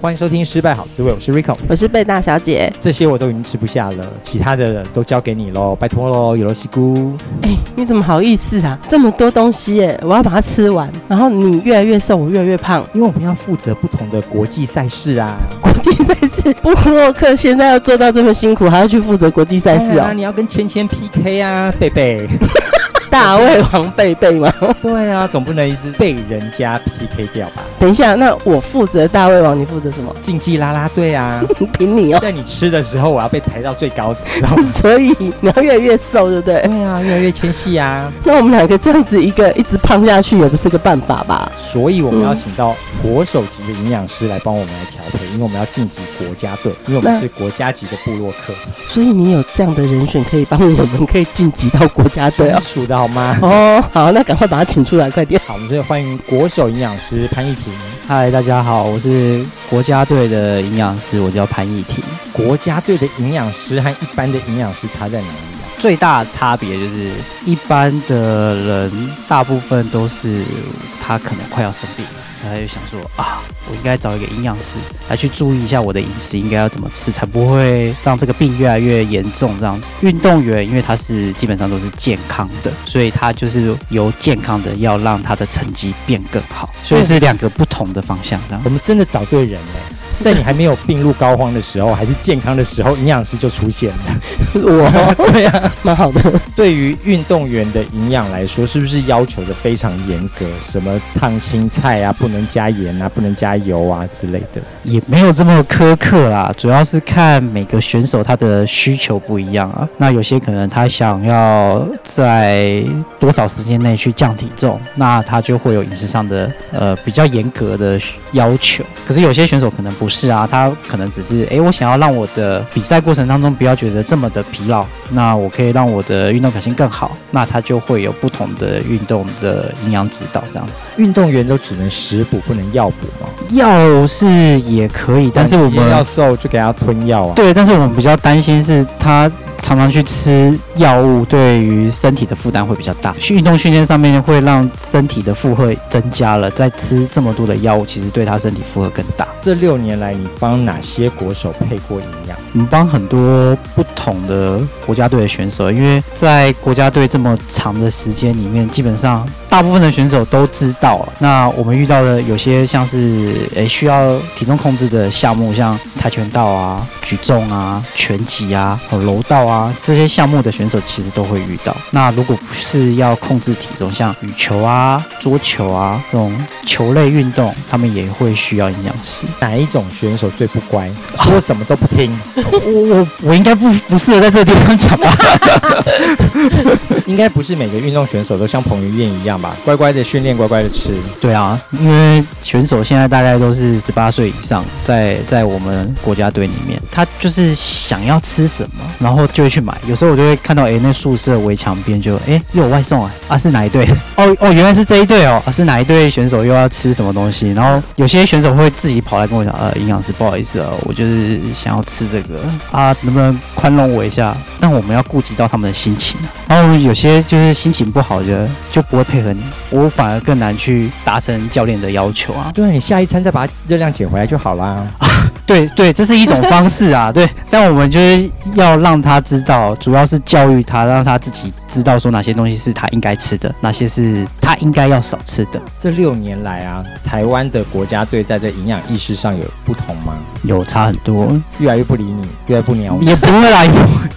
欢迎收听《失败好滋味》，我是 Rico，我是贝大小姐。这些我都已经吃不下了，其他的都交给你喽，拜托喽，有罗西姑。哎，你怎么好意思啊？这么多东西耶，我要把它吃完。然后你越来越瘦，我越来越胖，因为我们要负责不同的国际赛事啊。国际赛事，布洛克现在要做到这么辛苦，还要去负责国际赛事啊？你要跟芊芊 PK 啊，贝贝。大胃王贝贝吗？对啊，总不能一直被人家 PK 掉吧？等一下，那我负责大胃王，你负责什么？竞技啦啦队啊，凭你哦。在你吃的时候，我要被抬到最高，然后 所以你要越来越瘦，对不对？对啊，越来越纤细啊。那我们两个这样子一个一直胖下去，也不是个办法吧？所以我们要请到国手级的营养师来帮我们来调配，因为我们要晋级国家队，因为我们是国家级的部落客。所以你有这样的人选可以帮我们，可以晋级到国家队啊？属的好吗？哦，好，那赶快把他请出来，快点。好，我们这里欢迎国手营养师潘逸婷。嗨，大家好，我是国家队的营养师，我叫潘逸婷。国家队的营养师和一般的营养师差在哪里啊？最大的差别就是，一般的人大部分都是他可能快要生病了，他就想说啊。我应该找一个营养师来去注意一下我的饮食应该要怎么吃，才不会让这个病越来越严重。这样子，运动员因为他是基本上都是健康的，所以他就是由健康的要让他的成绩变更好，所以是两个不同的方向。这样，我们真的找对人了。在你还没有病入膏肓的时候，还是健康的时候，营养师就出现了。我，对啊，蛮好的。对于运动员的营养来说，是不是要求的非常严格？什么烫青菜啊，不能加盐啊，不能加油啊之类的？也没有这么苛刻啦，主要是看每个选手他的需求不一样啊。那有些可能他想要在多少时间内去降体重，那他就会有饮食上的呃比较严格的要求。可是有些选手可能不。不是啊，他可能只是哎，我想要让我的比赛过程当中不要觉得这么的疲劳，那我可以让我的运动表现更好，那他就会有不同的运动的营养指导这样子。运动员都只能食补，不能药补吗？药是也可以，但是我们要瘦就给他吞药啊。对，但是我们比较担心是他。常常去吃药物，对于身体的负担会比较大。运动训练上面会让身体的负荷增加了，再吃这么多的药物，其实对他身体负荷更大。这六年来，你帮哪些国手配过营养？我们帮很多不同的国家队的选手，因为在国家队这么长的时间里面，基本上大部分的选手都知道。那我们遇到的有些像是诶需要体重控制的项目，像跆拳道啊、举重啊、拳击啊、柔道啊这些项目的选手，其实都会遇到。那如果不是要控制体重，像羽球啊、桌球啊这种球类运动，他们也会需要营养师。哪一种选手最不乖？说什么都不听。我我我应该不不适合在这个地方讲吧？应该不是每个运动选手都像彭于晏一样吧？乖乖的训练，乖乖的吃。对啊，因为选手现在大概都是十八岁以上，在在我们国家队里面，他就是想要吃什么，然后就会去买。有时候我就会看到，哎，那宿舍围墙边就哎又有外送啊，啊是哪一队？哦哦，原来是这一队哦，啊是哪一队选手又要吃什么东西？然后有些选手会自己跑来跟我讲，呃，营养师不好意思啊，我就是想要吃这个。啊，能不能宽容我一下？但我们要顾及到他们的心情。然后有些就是心情不好的，就不会配合你，我反而更难去达成教练的要求啊。对啊，你下一餐再把热量减回来就好啦。啊，对对，这是一种方式啊。对，但我们就是要让他知道，主要是教育他，让他自己知道说哪些东西是他应该吃的，哪些是他应该要少吃的。这六年来啊，台湾的国家队在这营养意识上有不同吗？有差很多，越来越不理你。越来越，不鸟你也不会啦。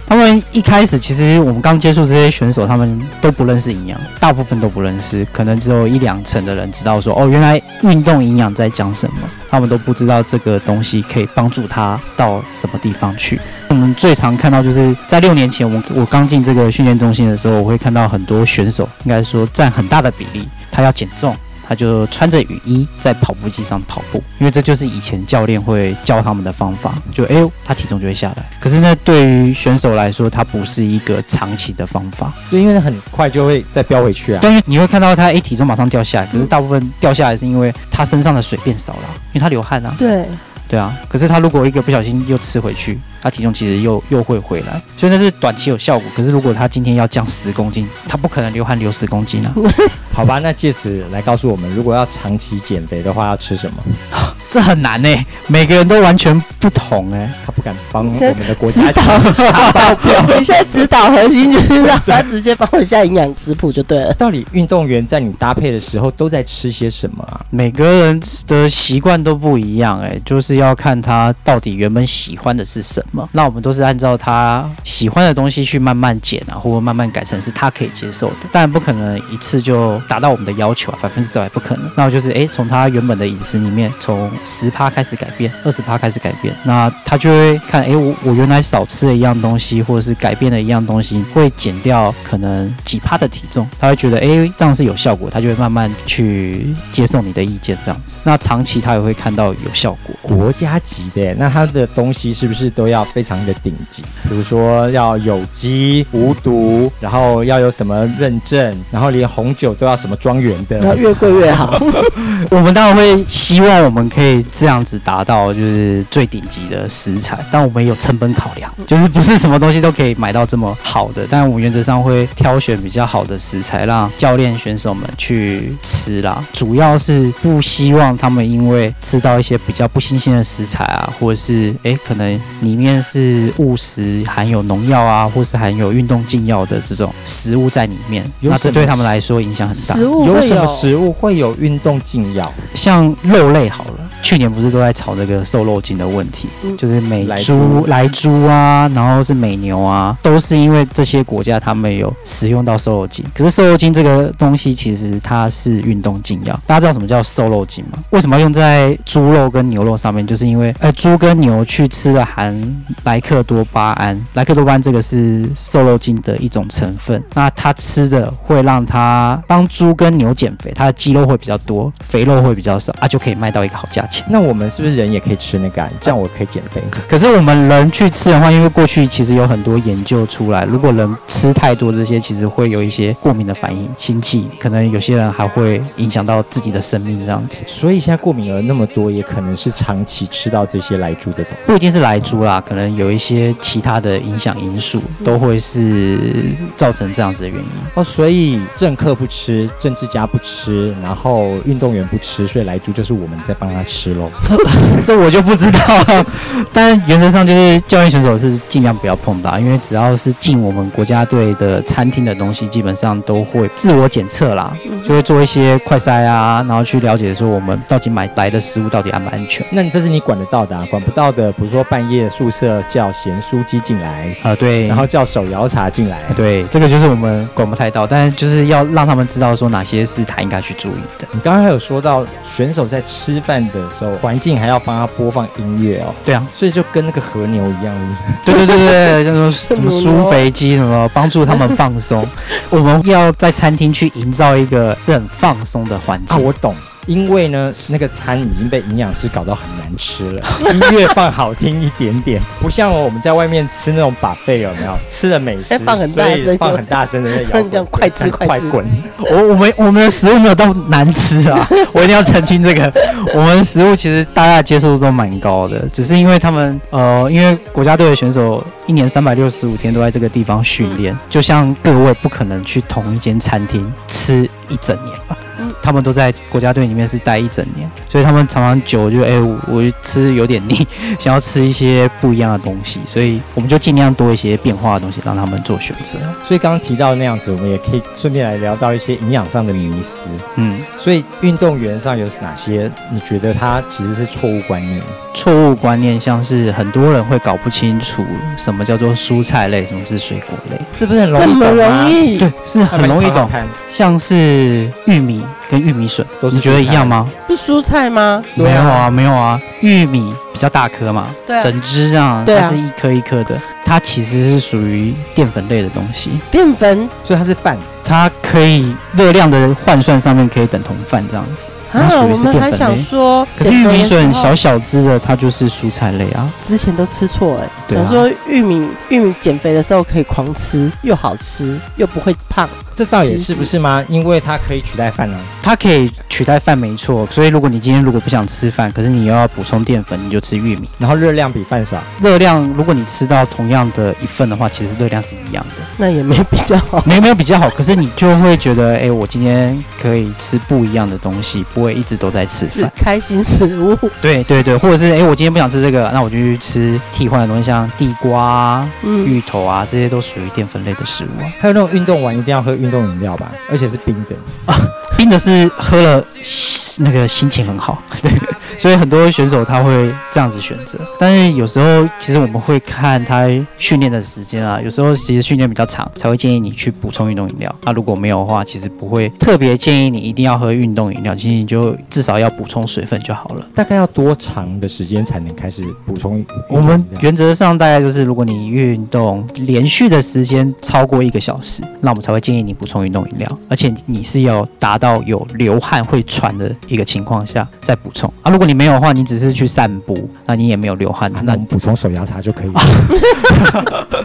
他们一开始其实我们刚接触这些选手，他们都不认识营养，大部分都不认识，可能只有一两成的人知道说，哦，原来运动营养在讲什么。他们都不知道这个东西可以帮助他到什么地方去。我们最常看到就是在六年前，我我刚进这个训练中心的时候，我会看到很多选手，应该说占很大的比例，他要减重。他就穿着雨衣在跑步机上跑步，因为这就是以前教练会教他们的方法，就哎呦，他体重就会下来。可是呢，对于选手来说，它不是一个长期的方法，对，因为很快就会再飙回去啊。但是你会看到他哎，体重马上掉下来，可是大部分掉下来是因为他身上的水变少了，因为他流汗啊。对。对啊，可是他如果一个不小心又吃回去，他体重其实又又会回来，所以那是短期有效果。可是如果他今天要降十公斤，他不可能流汗流十公斤啊。好吧，那借此来告诉我们，如果要长期减肥的话，要吃什么？这很难呢，每个人都完全不同哎，他不敢帮我们的国家指导报表。你 现在指导核心就是让他直接帮我下营养食谱就对了。到底运动员在你搭配的时候都在吃些什么啊？每个人的习惯都不一样哎，就是要看他到底原本喜欢的是什么。那我们都是按照他喜欢的东西去慢慢减啊，或者慢慢改成是他可以接受的。当然不可能一次就达到我们的要求啊，百分之百不可能。那我就是哎，从他原本的饮食里面从十趴开始改变，二十趴开始改变，那他就会看，哎，我我原来少吃了一样东西，或者是改变了一样东西，会减掉可能几趴的体重，他会觉得，哎，这样是有效果，他就会慢慢去接受你的意见，这样子。那长期他也会看到有效果。国家级的，那他的东西是不是都要非常的顶级？比如说要有机、无毒，然后要有什么认证，然后连红酒都要什么庄园的，要越贵越好。我们当然会希望我们可以这样。子达到就是最顶级的食材，但我们也有成本考量，就是不是什么东西都可以买到这么好的。但我原则上会挑选比较好的食材，让教练选手们去吃啦。主要是不希望他们因为吃到一些比较不新鲜的食材啊，或者是诶可能里面是误食含有农药啊，或是含有运动禁药的这种食物在里面，那这对他们来说影响很大。食物有什么食物会有运动禁药？像肉类好了。去年不是都在炒这个瘦肉精的问题，嗯、就是美猪、莱猪啊，然后是美牛啊，都是因为这些国家他们有使用到瘦肉精。可是瘦肉精这个东西其实它是运动禁药。大家知道什么叫瘦肉精吗？为什么要用在猪肉跟牛肉上面？就是因为呃，猪跟牛去吃了含莱克多巴胺，莱克多巴胺这个是瘦肉精的一种成分。那它吃的会让它帮猪跟牛减肥，它的肌肉会比较多，肥肉会比较少，啊，就可以卖到一个好价钱。那我们是不是人也可以吃那个？这样我可以减肥。可是我们人去吃的话，因为过去其实有很多研究出来，如果人吃太多这些，其实会有一些过敏的反应，心悸，可能有些人还会影响到自己的生命这样子。所以现在过敏儿那么多，也可能是长期吃到这些来猪的东西。不一定是来猪啦，可能有一些其他的影响因素，都会是造成这样子的原因。哦，所以政客不吃，政治家不吃，然后运动员不吃，所以来猪就是我们在帮他吃。喽 这这我就不知道，但原则上就是教练选手是尽量不要碰到，因为只要是进我们国家队的餐厅的东西，基本上都会自我检测啦，就会做一些快筛啊，然后去了解说我们到底买来的食物到底安不安全。那你这是你管得到的，啊，管不到的，比如说半夜宿舍叫咸酥鸡进来啊，对，然后叫手摇茶进来，对，这个就是我们管不太到，但是就是要让他们知道说哪些是他应该去注意的。你刚刚还有说到选手在吃饭的时候。环境还要帮他播放音乐哦，对啊，所以就跟那个和牛一样，对对对对，叫做什么舒肥鸡什么，帮助他们放松。我们要在餐厅去营造一个是很放松的环境。啊，我懂。因为呢，那个餐已经被营养师搞到很难吃了。音乐放好听一点点，不像我们在外面吃那种 buffet 有没有？吃的美食放很大声，放很大声的那种，叫快吃 快滚。我我们我们的食物没有到难吃啊，我一定要澄清这个。我们的食物其实大家接受度都蛮高的，只是因为他们呃，因为国家队的选手一年三百六十五天都在这个地方训练，就像各位不可能去同一间餐厅吃一整年吧。他们都在国家队里面是待一整年，所以他们常常久就哎、欸，我我吃有点腻，想要吃一些不一样的东西，所以我们就尽量多一些变化的东西让他们做选择。所以刚刚提到那样子，我们也可以顺便来聊到一些营养上的迷思。嗯，所以运动员上有哪些你觉得他其实是错误观念？错误观念像是很多人会搞不清楚什么叫做蔬菜类，什么是水果类，这不是很容易懂吗？这么容易？对，是很容易懂。像是玉米跟玉米笋，都是觉得一样吗？是蔬菜吗？没有啊，没有啊。玉米比较大颗嘛，对啊整只这样，它是一颗一颗的，它其实是属于淀粉类的东西，淀粉所以它是饭。它可以热量的换算上面可以等同饭这样子，它啊，属于是我们还淀粉类。想说，可是玉米笋小小只的，它就是蔬菜类啊。之前都吃错哎，想说玉米玉米减肥的时候可以狂吃，又好吃又不会胖。这倒也是不是吗？因为它可以取代饭啊。它可以取代饭没错，所以如果你今天如果不想吃饭，可是你又要补充淀粉，你就吃玉米。然后热量比饭少，热量如果你吃到同样的一份的话，其实热量是一样的，那也没比较好。没有没有比较好。可是你就会觉得，哎，我今天可以吃不一样的东西，不会一直都在吃饭。开心食物，对对对，或者是哎，我今天不想吃这个，那我就去吃替换的东西，像地瓜啊、嗯，芋头啊，这些都属于淀粉类的食物啊。还有那种运动完一定要喝运动饮料吧，而且是冰的。啊 冰的是喝了那个心情很好，对，所以很多选手他会这样子选择。但是有时候其实我们会看他训练的时间啊，有时候其实训练比较长，才会建议你去补充运动饮料。那、啊、如果没有的话，其实不会特别建议你一定要喝运动饮料，其实你就至少要补充水分就好了。大概要多长的时间才能开始补充？我们原则上大概就是，如果你运动连续的时间超过一个小时，那我们才会建议你补充运动饮料，而且你是要达到有流汗会喘的一个情况下再补充啊。如果你没有的话，你只是去散步，那你也没有流汗，啊、那那我们补充手摇茶就可以了。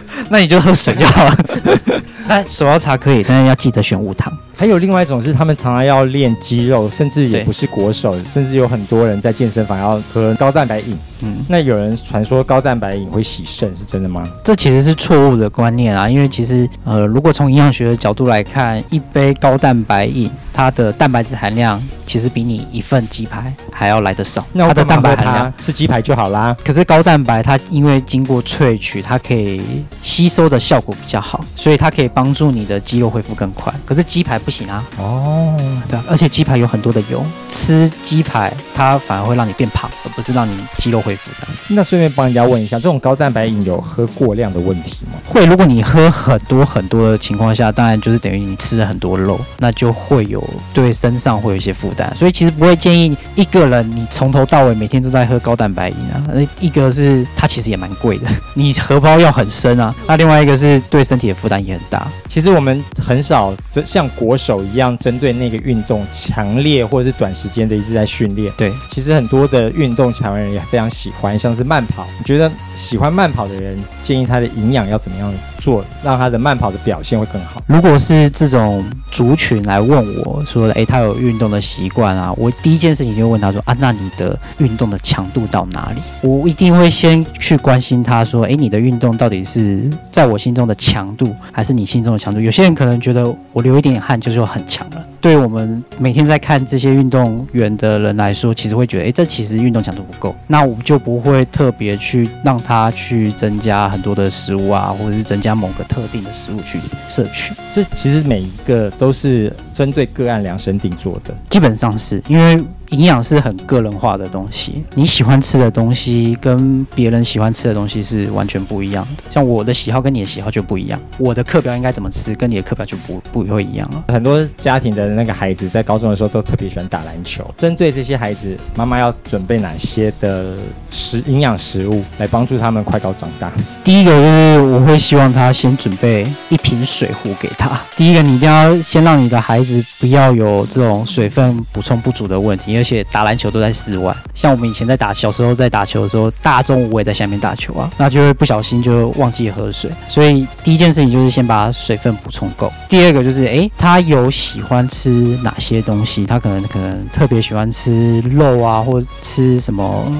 那你就喝水就好了。那手摇茶可以，但是要记得选无糖。还有另外一种是，他们常常要练肌肉，甚至也不是国手，甚至有很多人在健身房要喝高蛋白饮。嗯，那有人传说高蛋白饮会洗肾，是真的吗？这其实是错误的观念啊，因为其实呃，如果从营养学的角度来看，一杯高蛋白饮，它的蛋白质含量其实比你一份鸡排还要来得少。那它的蛋白含它量，吃鸡排就好啦。可是高蛋白它因为经过萃取，它可以吸收的效果比较好，所以它可以帮助你的肌肉恢复更快。可是鸡排不行啊，哦，对啊，而且鸡排有很多的油，吃鸡排它反而会让你变胖，而不是让你肌肉恢复这样。那顺便帮人家问一下，这种高蛋白饮有喝过量的问题吗？会，如果你喝很多很多的情况下，当然就是等于你吃了很多肉，那就会有对身上会有一些负担。所以其实不会建议一个人你从头到尾每天都在喝高蛋白饮啊。呃，一个是它其实也蛮贵的，你荷包要很深啊。那另外一个是对身体的负担也很大。其实我们很少像国手一样针对那个运动强烈或者是短时间的一直在训练。对，其实很多的运动强人也非常喜欢，像是慢跑。你觉得喜欢慢跑的人，建议他的营养要怎么样做，让他的慢跑的表现会更好？如果是这种族群来问我说，诶，他有运动的习惯啊，我第一件事情就问他说，啊，那你的运动的强度到哪里？我一定会先去关心他说，诶，你的运动到底是在我心中的强度，还是你心中的强度？有些人可能觉得我流一点点汗就就很强。对我们每天在看这些运动员的人来说，其实会觉得，哎，这其实运动强度不够，那我们就不会特别去让他去增加很多的食物啊，或者是增加某个特定的食物去摄取。这其实每一个都是针对个案量身定做的，基本上是因为营养是很个人化的东西，你喜欢吃的东西跟别人喜欢吃的东西是完全不一样的。像我的喜好跟你的喜好就不一样，我的课表应该怎么吃，跟你的课表就不不会一样了。很多家庭的那个孩子在高中的时候都特别喜欢打篮球。针对这些孩子，妈妈要准备哪些的食营养食物来帮助他们快高长大？第一个就是我会希望他先准备一瓶水壶给他。第一个，你一定要先让你的孩子不要有这种水分补充不足的问题，而且打篮球都在室外。像我们以前在打小时候在打球的时候，大中午我也在下面打球啊，那就会不小心就忘记喝水。所以第一件事情就是先把水分补充够。第二个就是，诶，他有喜欢吃哪些东西？他可能可能特别喜欢吃肉啊，或吃什么？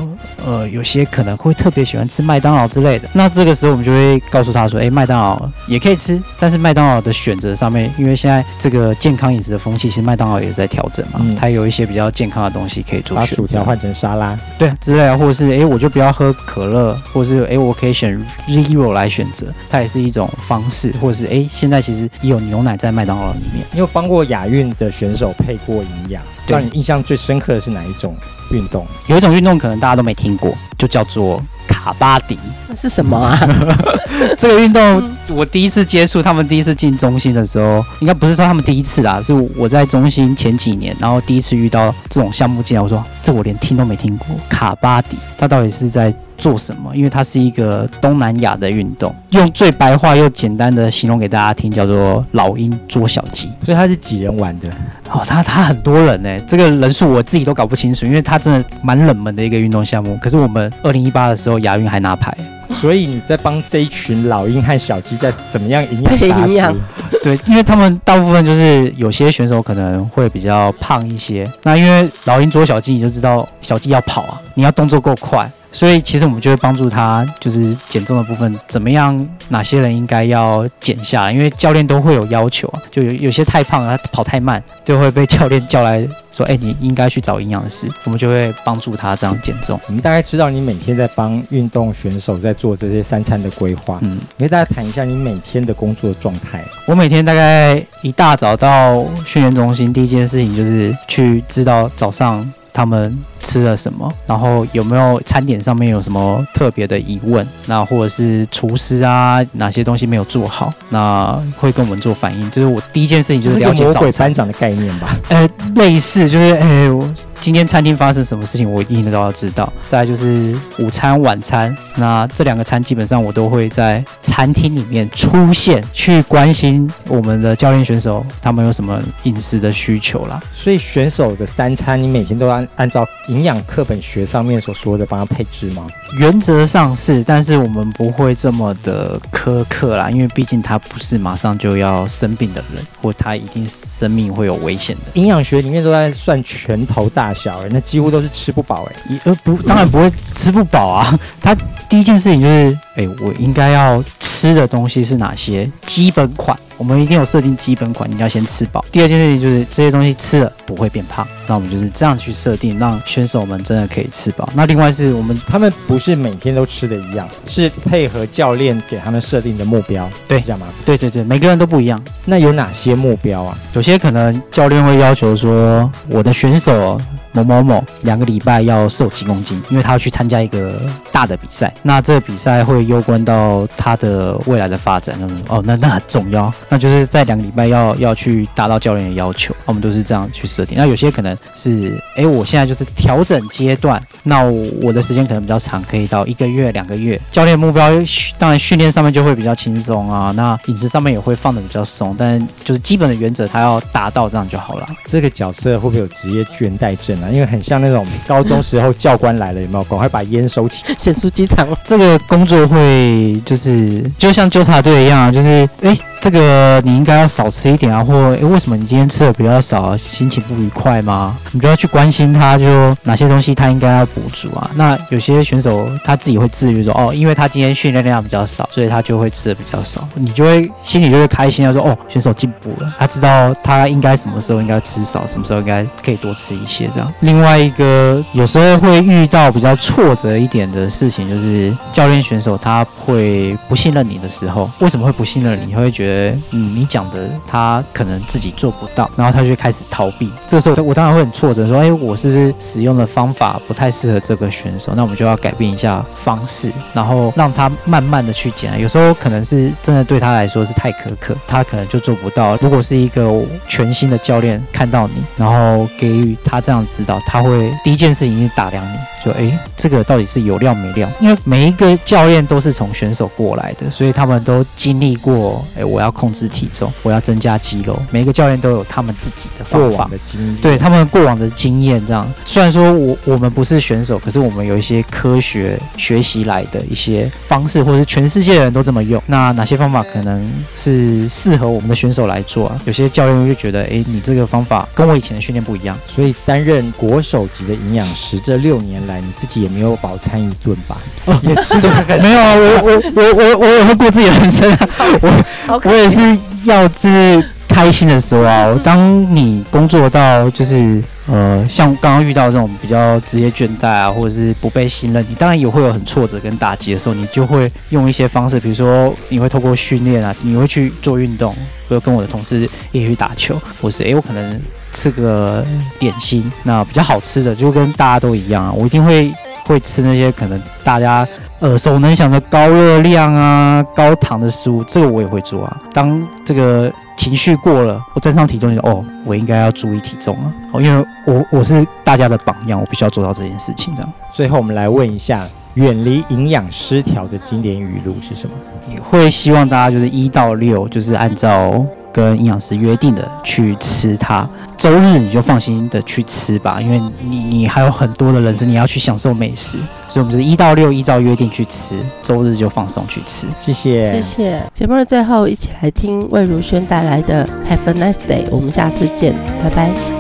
呃，有些可能会特别喜欢吃麦当劳之类的。那这个时候我们就会告诉他说，诶，麦当劳也可以吃，但是麦当劳的选择上面，因为现在这个健康饮食的风气，其实麦当劳也在调整嘛，嗯它有一些比较健康的东西可以做选择。把薯条换成沙拉，对之类的，或者是诶，我就不要喝可乐，或者是诶，我可以选 Zero 来选择，它也是一种方式，或者是诶，现在其实也有牛奶在麦当劳里面。你有帮过亚运的选手配过营养？对让你印象最深刻的是哪一种运动？有一种运动可能大家都没听过，就叫做卡巴迪。那是什么啊？这个运动我第一次接触，他们第一次进中心的时候，应该不是说他们第一次啦，是我在中心前几年，然后第一次遇到这种项目进来，我说这我连听都没听过，卡巴迪，它到底是在做什么？因为它是一个东南亚的运动，用最白话又简单的形容给大家听，叫做老鹰捉小鸡。所以它是几人玩的？哦，他他很多人呢，这个人数我自己都搞不清楚，因为他真的蛮冷门的一个运动项目。可是我们二零一八的时候亚运还拿牌，所以你在帮这一群老鹰和小鸡在怎么样营养培养？对，因为他们大部分就是有些选手可能会比较胖一些，那因为老鹰捉小鸡，你就知道小鸡要跑啊，你要动作够快。所以其实我们就会帮助他，就是减重的部分怎么样？哪些人应该要减下来？因为教练都会有要求啊，就有有些太胖了，他跑太慢，就会被教练叫来说：“哎，你应该去找营养师。”我们就会帮助他这样减重。我们大概知道你每天在帮运动选手在做这些三餐的规划。嗯，你给大家谈一下你每天的工作状态。我每天大概一大早到训练中心，第一件事情就是去知道早上他们吃了什么，然后有没有餐点上面有什么特别的疑问，那或者是厨师啊哪些东西没有做好，那会跟我们做反应。就是我第一件事情就是了解早餐。魔鬼班长的概念吧？呃，类似就是，哎，我今天餐厅发生什么事情，我一定都要知道。再来就是午餐、晚餐，那这两个餐基本上我都会在餐厅里面出现，去关心我们的教练选手他们有什么饮食的需求啦。所以选手的三餐，你每天都按按照。营养课本学上面所说的帮他配置吗？原则上是，但是我们不会这么的苛刻啦，因为毕竟他不是马上就要生病的人，或他一定生命会有危险的。营养学里面都在算拳头大小，哎，那几乎都是吃不饱，哎，呃不，当然不会吃不饱啊。他第一件事情就是，哎，我应该要吃的东西是哪些？基本款。我们一定有设定基本款，你要先吃饱。第二件事情就是这些东西吃了不会变胖，那我们就是这样去设定，让选手们真的可以吃饱。那另外是我们他们不是每天都吃的一样，是配合教练给他们设定的目标，对，这样吗？对对对，每个人都不一样。那有哪些目标啊？有些可能教练会要求说，我的选手。某某某两个礼拜要瘦几公斤，因为他要去参加一个大的比赛，那这个比赛会攸关到他的未来的发展。哦，那那很重要，那就是在两个礼拜要要去达到教练的要求，我们都是这样去设定。那有些可能是，哎，我现在就是调整阶段，那我的时间可能比较长，可以到一个月、两个月。教练目标当然训练上面就会比较轻松啊，那饮食上面也会放的比较松，但就是基本的原则他要达到这样就好了。这个角色会不会有职业倦怠症因为很像那种高中时候教官来了，有没有？赶快把烟收起。咸酥鸡场这个工作会就是就像纠察队一样，就是哎。这个你应该要少吃一点啊，或诶为什么你今天吃的比较少，心情不愉快吗？你就要去关心他，就哪些东西他应该要补足啊。那有些选手他自己会自愈说，哦，因为他今天训练量比较少，所以他就会吃的比较少。你就会心里就会开心啊，说哦，选手进步了，他知道他应该什么时候应该吃少，什么时候应该可以多吃一些这样。另外一个有时候会遇到比较挫折一点的事情，就是教练选手他会不信任你的时候，为什么会不信任你？你会觉得。嗯，你讲的他可能自己做不到，然后他就开始逃避。这时候我当然会很挫折，说：“哎，我是不是使用的方法不太适合这个选手？那我们就要改变一下方式，然后让他慢慢的去减。有时候可能是真的对他来说是太苛刻，他可能就做不到。如果是一个全新的教练看到你，然后给予他这样指导，他会第一件事情是打量你，说：哎，这个到底是有料没料？因为每一个教练都是从选手过来的，所以他们都经历过。哎，我。要控制体重，我要增加肌肉。每个教练都有他们自己的方法，的经验，对他们过往的经验。这样，虽然说我我们不是选手，可是我们有一些科学学习来的一些方式，或者是全世界的人都这么用。那哪些方法可能是适合我们的选手来做啊？有些教练就觉得，哎，你这个方法跟我以前的训练不一样。所以担任国手级的营养师这六年来，你自己也没有饱餐一顿吧？哦，也是没有啊，我我我我我也会过自己的人生啊，我。我也是要就是开心的时候啊，当你工作到就是呃，像刚刚遇到这种比较职业倦怠啊，或者是不被信任，你当然也会有很挫折跟打击的时候，你就会用一些方式，比如说你会透过训练啊，你会去做运动，或者跟我的同事一起去打球，或是诶，我可能吃个点心，那比较好吃的，就跟大家都一样啊，我一定会会吃那些可能大家。耳熟能详的高热量啊、高糖的食物，这个我也会做啊。当这个情绪过了，我站上体重就哦，我应该要注意体重啊。哦，因为我我是大家的榜样，我必须要做到这件事情。这样，最后我们来问一下，远离营养失调的经典语录是什么？你会希望大家就是一到六，就是按照跟营养师约定的去吃它。周日你就放心的去吃吧，因为你你还有很多的人生你要去享受美食，所以我们就是一到六依照约定去吃，周日就放松去吃。谢谢，谢谢。节目的最后，一起来听魏如萱带来的《Have a Nice Day》，我们下次见，拜拜。